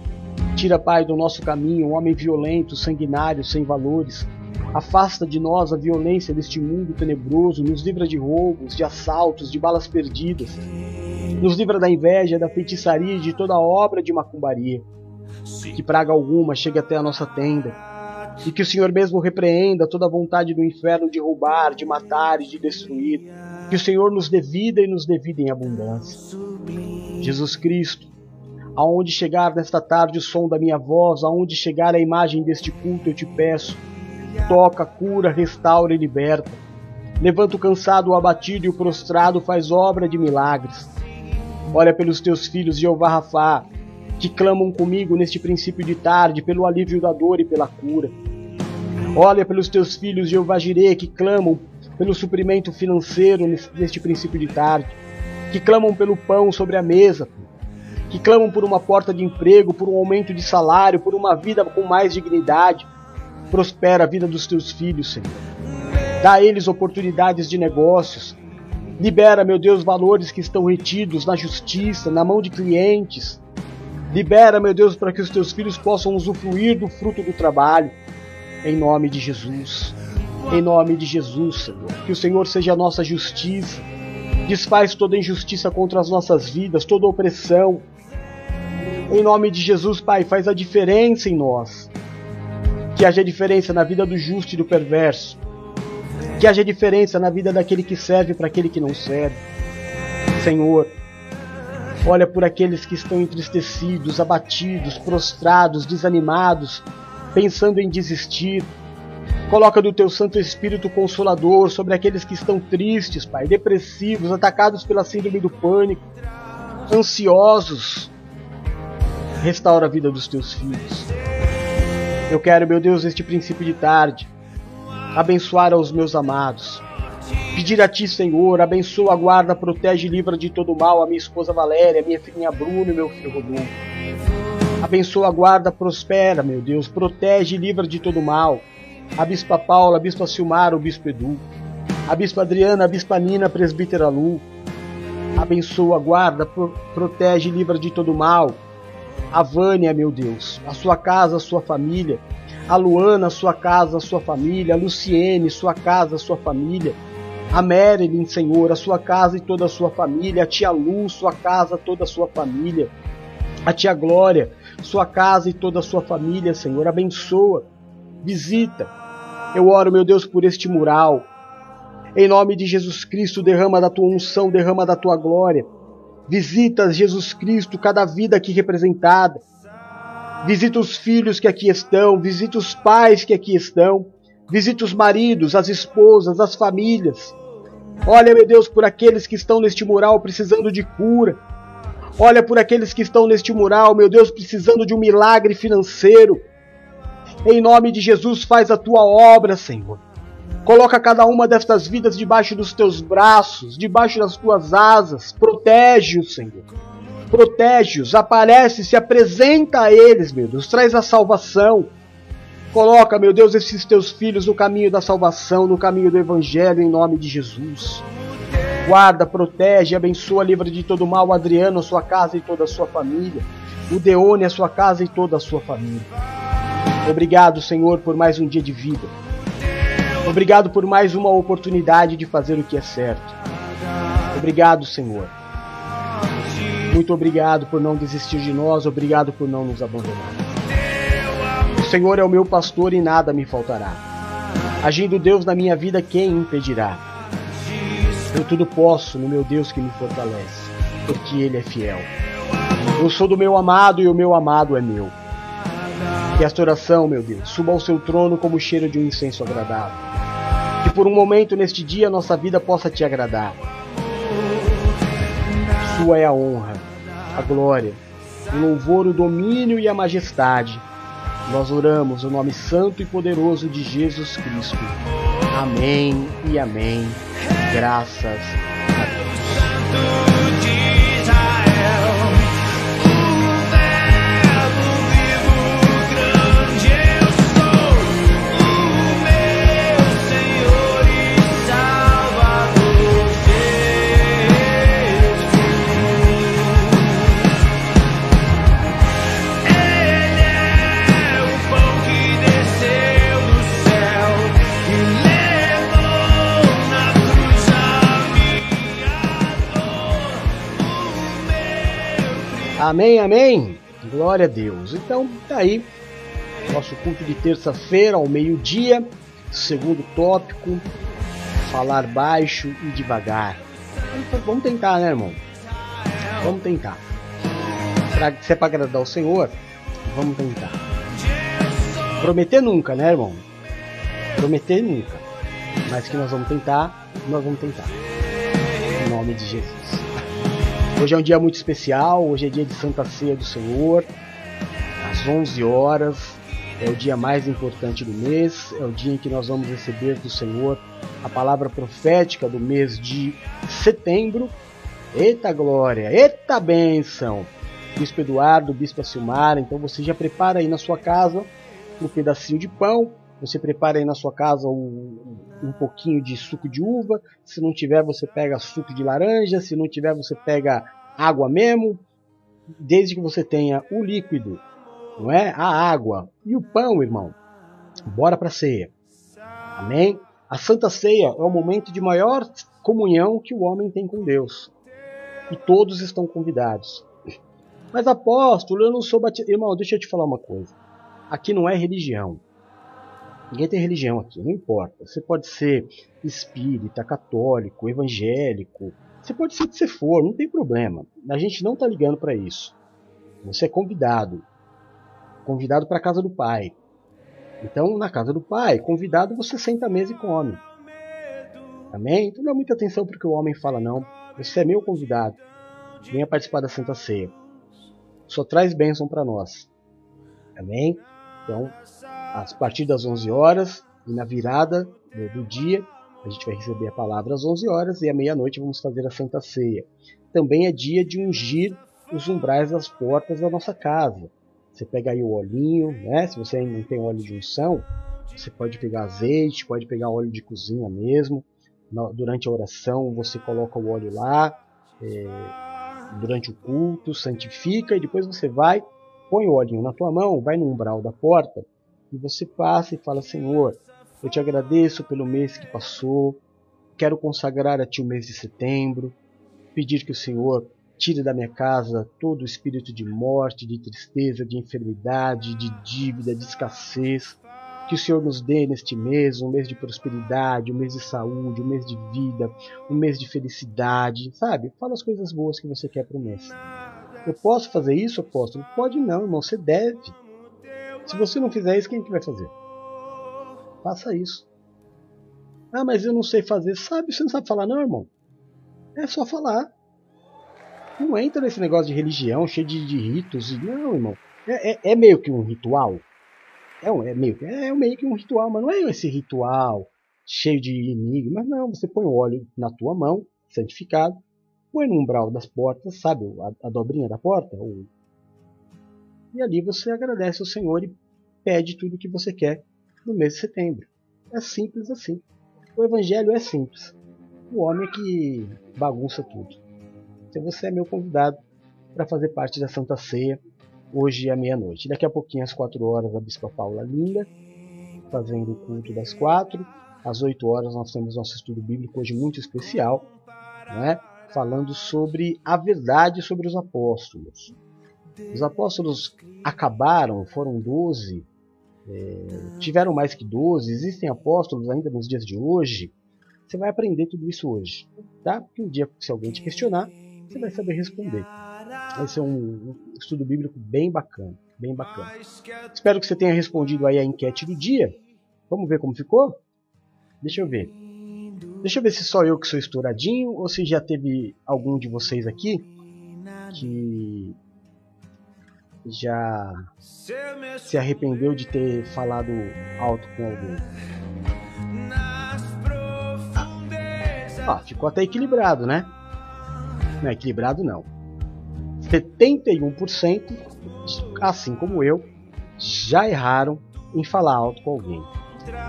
Tira, Pai, do nosso caminho um homem violento, sanguinário, sem valores. Afasta de nós a violência deste mundo tenebroso, nos livra de roubos, de assaltos, de balas perdidas. Nos livra da inveja, da feitiçaria e de toda obra de macumbaria. Que praga alguma chegue até a nossa tenda. E que o Senhor mesmo repreenda toda a vontade do inferno de roubar, de matar e de destruir. Que o Senhor nos dê vida e nos dê vida em abundância. Jesus Cristo, aonde chegar nesta tarde o som da minha voz, aonde chegar a imagem deste culto, eu te peço toca, cura, restaura e liberta. Levanta o cansado, o abatido e o prostrado, faz obra de milagres. Olha pelos teus filhos, Jeová Rafá, que clamam comigo neste princípio de tarde, pelo alívio da dor e pela cura. Olha pelos teus filhos, Jeová Jirê, que clamam pelo suprimento financeiro neste princípio de tarde, que clamam pelo pão sobre a mesa, que clamam por uma porta de emprego, por um aumento de salário, por uma vida com mais dignidade, Prospera a vida dos teus filhos, Senhor. Dá a eles oportunidades de negócios. Libera, meu Deus, valores que estão retidos na justiça, na mão de clientes. Libera, meu Deus, para que os teus filhos possam usufruir do fruto do trabalho. Em nome de Jesus. Em nome de Jesus, Senhor. Que o Senhor seja a nossa justiça. Desfaz toda injustiça contra as nossas vidas, toda opressão. Em nome de Jesus, Pai, faz a diferença em nós. Que haja diferença na vida do justo e do perverso. Que haja diferença na vida daquele que serve para aquele que não serve. Senhor, olha por aqueles que estão entristecidos, abatidos, prostrados, desanimados, pensando em desistir. Coloca do teu Santo Espírito Consolador sobre aqueles que estão tristes, Pai, depressivos, atacados pela síndrome do pânico, ansiosos. Restaura a vida dos teus filhos. Eu quero, meu Deus, este princípio de tarde, abençoar aos meus amados. Pedir a Ti, Senhor, abençoa, guarda, protege e livra de todo mal a minha esposa Valéria, minha filhinha Bruna e meu filho Rodolfo. Abençoa, guarda, prospera, meu Deus, protege e livra de todo mal. A Bispa Paula, a Bispa Silmar, o Bispo Edu. A Bispa Adriana, a Bispa Nina, a Presbítera Lu. Abençoa, guarda, pro protege e livra de todo mal a Vânia, meu Deus, a sua casa, a sua família, a Luana, a sua casa, a sua família, a Luciene, sua casa, a sua família, a Marilyn, Senhor, a sua casa e toda a sua família, a tia Lu, sua casa, toda a sua família, a tia Glória, sua casa e toda a sua família, Senhor, abençoa, visita. Eu oro, meu Deus, por este mural. Em nome de Jesus Cristo, derrama da tua unção, derrama da tua glória. Visita Jesus Cristo, cada vida aqui representada. Visita os filhos que aqui estão, visita os pais que aqui estão, visita os maridos, as esposas, as famílias. Olha, meu Deus, por aqueles que estão neste mural precisando de cura. Olha por aqueles que estão neste mural, meu Deus, precisando de um milagre financeiro. Em nome de Jesus, faz a tua obra, Senhor. Coloca cada uma destas vidas debaixo dos teus braços, debaixo das tuas asas. Protege-os, Senhor. Protege-os, aparece, se apresenta a eles, meu Deus. Traz a salvação. Coloca, meu Deus, esses teus filhos no caminho da salvação, no caminho do Evangelho, em nome de Jesus. Guarda, protege, abençoa, livra de todo mal o Adriano, a sua casa e toda a sua família. O Deone, a sua casa e toda a sua família. Obrigado, Senhor, por mais um dia de vida. Obrigado por mais uma oportunidade de fazer o que é certo. Obrigado, Senhor. Muito obrigado por não desistir de nós, obrigado por não nos abandonar. O Senhor é o meu pastor e nada me faltará. Agindo Deus na minha vida, quem impedirá? Eu tudo posso no meu Deus que me fortalece, porque Ele é fiel. Eu sou do meu amado e o meu amado é meu. Que esta oração, meu Deus, suba ao seu trono como o cheiro de um incenso agradável por um momento neste dia nossa vida possa te agradar. Sua é a honra, a glória, o louvor, o domínio e a majestade. Nós oramos o nome santo e poderoso de Jesus Cristo. Amém e amém. Graças a Deus. Amém, amém. Glória a Deus. Então, tá aí nosso culto de terça-feira ao meio-dia. Segundo tópico, falar baixo e devagar. Vamos tentar, né, irmão? Vamos tentar. Pra, se é para agradar o Senhor, vamos tentar. Prometer nunca, né, irmão? Prometer nunca. Mas que nós vamos tentar, nós vamos tentar. Em nome de Jesus. Hoje é um dia muito especial, hoje é dia de Santa Ceia do Senhor, às 11 horas. É o dia mais importante do mês, é o dia em que nós vamos receber do Senhor a palavra profética do mês de setembro. Eita glória, eita bênção! Bispo Eduardo, Bispo Silmar, então você já prepara aí na sua casa um pedacinho de pão, você prepara aí na sua casa um, um pouquinho de suco de uva. Se não tiver, você pega suco de laranja. Se não tiver, você pega água mesmo. Desde que você tenha o líquido, não é? A água e o pão, irmão. Bora para ceia. Amém? A Santa Ceia é o momento de maior comunhão que o homem tem com Deus. E todos estão convidados. Mas apóstolo, eu não sou batizado. Irmão, deixa eu te falar uma coisa. Aqui não é religião. Ninguém tem religião aqui, não importa. Você pode ser espírita, católico, evangélico. Você pode ser o que você for, não tem problema. A gente não está ligando para isso. Você é convidado. Convidado para a casa do pai. Então, na casa do pai, convidado, você senta à mesa e come. Amém? Então, dá muita atenção para o que o homem fala, não. Você é meu convidado. Venha participar da Santa Ceia. Só traz bênção para nós. Amém? Então, a partir das 11 horas e na virada do dia, a gente vai receber a palavra às 11 horas e à meia-noite vamos fazer a Santa Ceia. Também é dia de ungir os umbrais das portas da nossa casa. Você pega aí o olhinho, né? Se você não tem óleo de unção, você pode pegar azeite, pode pegar óleo de cozinha mesmo. Durante a oração você coloca o óleo lá, é, durante o culto, santifica e depois você vai, põe o olhinho na tua mão, vai no umbral da porta e você passa e fala: Senhor, eu te agradeço pelo mês que passou, quero consagrar a Ti o mês de setembro, pedir que o Senhor tire da minha casa todo o espírito de morte, de tristeza, de enfermidade, de dívida, de escassez. Que o Senhor nos dê neste mês um mês de prosperidade, um mês de saúde, um mês de vida, um mês de felicidade, sabe? Fala as coisas boas que você quer para o mês. Eu posso fazer isso, apóstolo? Pode não, irmão, você deve. Se você não fizer isso, quem que vai fazer? Faça isso. Ah, mas eu não sei fazer. Sabe? Você não sabe falar, não, irmão? É só falar. Não entra nesse negócio de religião cheio de, de ritos. Não, irmão. É, é, é, meio que um ritual. É, um, é, meio, é meio que um ritual, mas não é esse ritual cheio de enigmas. Não, você põe o óleo na tua mão, santificado, põe no umbral das portas, sabe? A, a dobrinha da porta, o, e ali você agradece ao Senhor e pede tudo o que você quer no mês de setembro. É simples assim. O Evangelho é simples. O homem é que bagunça tudo. Então você é meu convidado para fazer parte da Santa Ceia hoje à meia-noite. Daqui a pouquinho, às 4 horas, a Bispa Paula Linda, fazendo o culto das 4. Às 8 horas, nós temos nosso estudo bíblico hoje muito especial, né? falando sobre a verdade sobre os apóstolos. Os apóstolos acabaram, foram doze, é, tiveram mais que doze, existem apóstolos ainda nos dias de hoje. Você vai aprender tudo isso hoje, tá? Porque um dia, se alguém te questionar, você vai saber responder. Esse é um estudo bíblico bem bacana, bem bacana. Espero que você tenha respondido aí a enquete do dia. Vamos ver como ficou? Deixa eu ver. Deixa eu ver se só eu que sou estouradinho ou se já teve algum de vocês aqui que já se arrependeu de ter falado alto com alguém. Ah, ficou até equilibrado, né? Não é equilibrado não. 71%, assim como eu, já erraram em falar alto com alguém.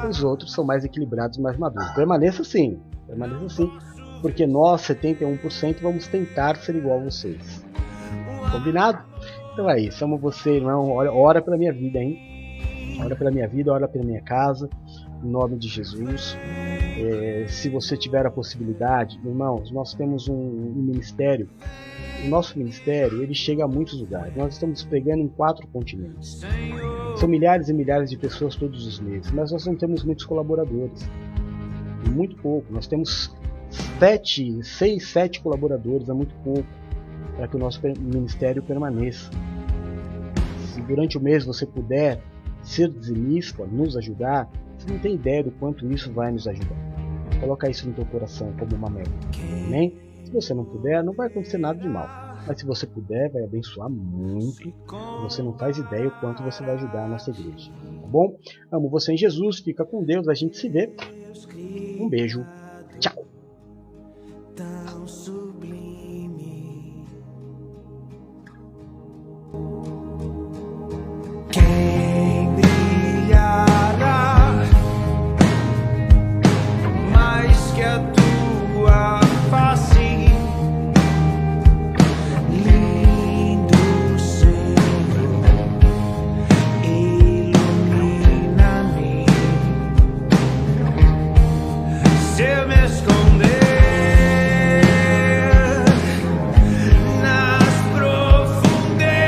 Os outros são mais equilibrados, mais maduros. Permaneça assim, permaneça assim, porque nós, 71%, vamos tentar ser igual a vocês. Combinado? Então é isso, amo você, irmão. Ora, ora pela minha vida, hein? Ora pela minha vida, ora pela minha casa. Em nome de Jesus. É, se você tiver a possibilidade, irmãos, nós temos um, um, ministério. O nosso ministério ele chega a muitos lugares. Nós estamos pegando em quatro continentes. São milhares e milhares de pessoas todos os meses, mas nós não temos muitos colaboradores. Muito pouco. Nós temos sete, seis, sete colaboradores, é muito pouco para que o nosso ministério permaneça. Se durante o mês você puder ser dizimista, nos ajudar, você não tem ideia do quanto isso vai nos ajudar. Coloca isso no teu coração como uma meta. Amém? Se você não puder, não vai acontecer nada de mal. Mas se você puder, vai abençoar muito. Você não faz ideia o quanto você vai ajudar a nossa igreja. Tá bom? Amo você em Jesus. Fica com Deus. A gente se vê. Um beijo